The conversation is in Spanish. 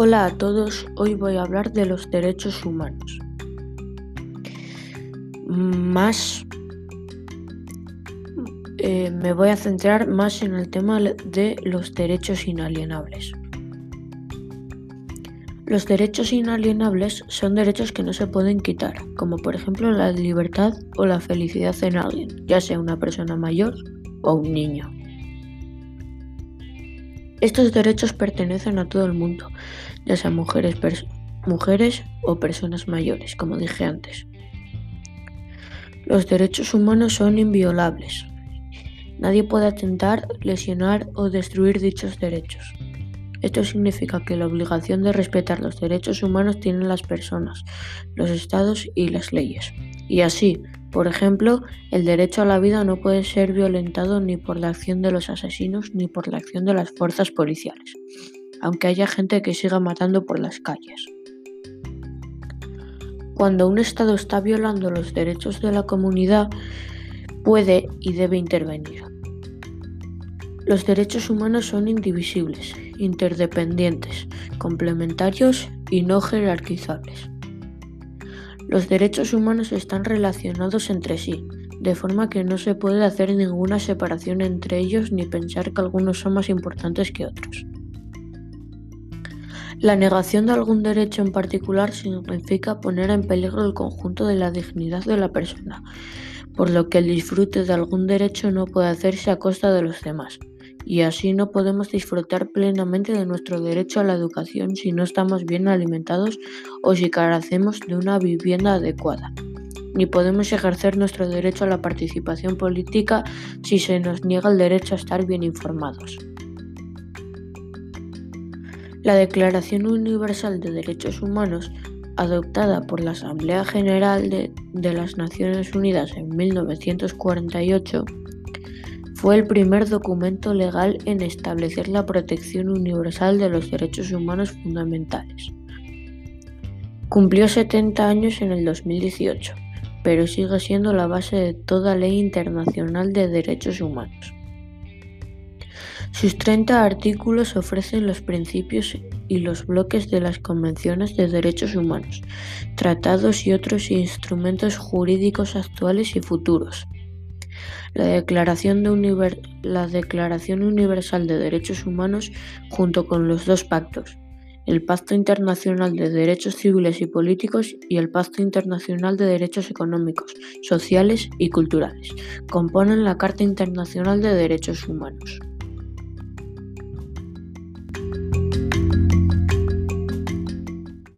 Hola a todos, hoy voy a hablar de los derechos humanos. Más eh, me voy a centrar más en el tema de los derechos inalienables. Los derechos inalienables son derechos que no se pueden quitar, como por ejemplo la libertad o la felicidad en alguien, ya sea una persona mayor o un niño. Estos derechos pertenecen a todo el mundo, ya sean mujeres, mujeres o personas mayores, como dije antes. Los derechos humanos son inviolables. Nadie puede atentar, lesionar o destruir dichos derechos. Esto significa que la obligación de respetar los derechos humanos tienen las personas, los estados y las leyes. Y así, por ejemplo, el derecho a la vida no puede ser violentado ni por la acción de los asesinos ni por la acción de las fuerzas policiales, aunque haya gente que siga matando por las calles. Cuando un Estado está violando los derechos de la comunidad, puede y debe intervenir. Los derechos humanos son indivisibles, interdependientes, complementarios y no jerarquizables. Los derechos humanos están relacionados entre sí, de forma que no se puede hacer ninguna separación entre ellos ni pensar que algunos son más importantes que otros. La negación de algún derecho en particular significa poner en peligro el conjunto de la dignidad de la persona, por lo que el disfrute de algún derecho no puede hacerse a costa de los demás y así no podemos disfrutar plenamente de nuestro derecho a la educación si no estamos bien alimentados o si carecemos de una vivienda adecuada. Ni podemos ejercer nuestro derecho a la participación política si se nos niega el derecho a estar bien informados. La Declaración Universal de Derechos Humanos, adoptada por la Asamblea General de, de las Naciones Unidas en 1948, fue el primer documento legal en establecer la protección universal de los derechos humanos fundamentales. Cumplió 70 años en el 2018, pero sigue siendo la base de toda ley internacional de derechos humanos. Sus 30 artículos ofrecen los principios y los bloques de las convenciones de derechos humanos, tratados y otros instrumentos jurídicos actuales y futuros. La Declaración, Universal de Derechos Humanos, junto con los dos pactos, el Pacto Internacional de Derechos Civiles y Políticos y el Pacto Internacional de Derechos Económicos, Sociales y Culturales, componen la Carta Internacional de Derechos Humanos.